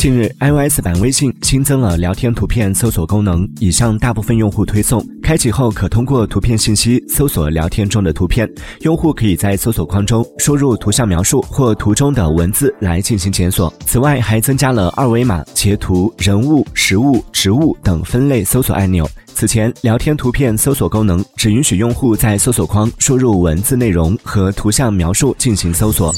近日，iOS 版微信新增了聊天图片搜索功能，已向大部分用户推送。开启后可通过图片信息搜索聊天中的图片，用户可以在搜索框中输入图像描述或图中的文字来进行检索。此外，还增加了二维码截图、人物、食物、植物等分类搜索按钮。此前，聊天图片搜索功能只允许用户在搜索框输入文字内容和图像描述进行搜索。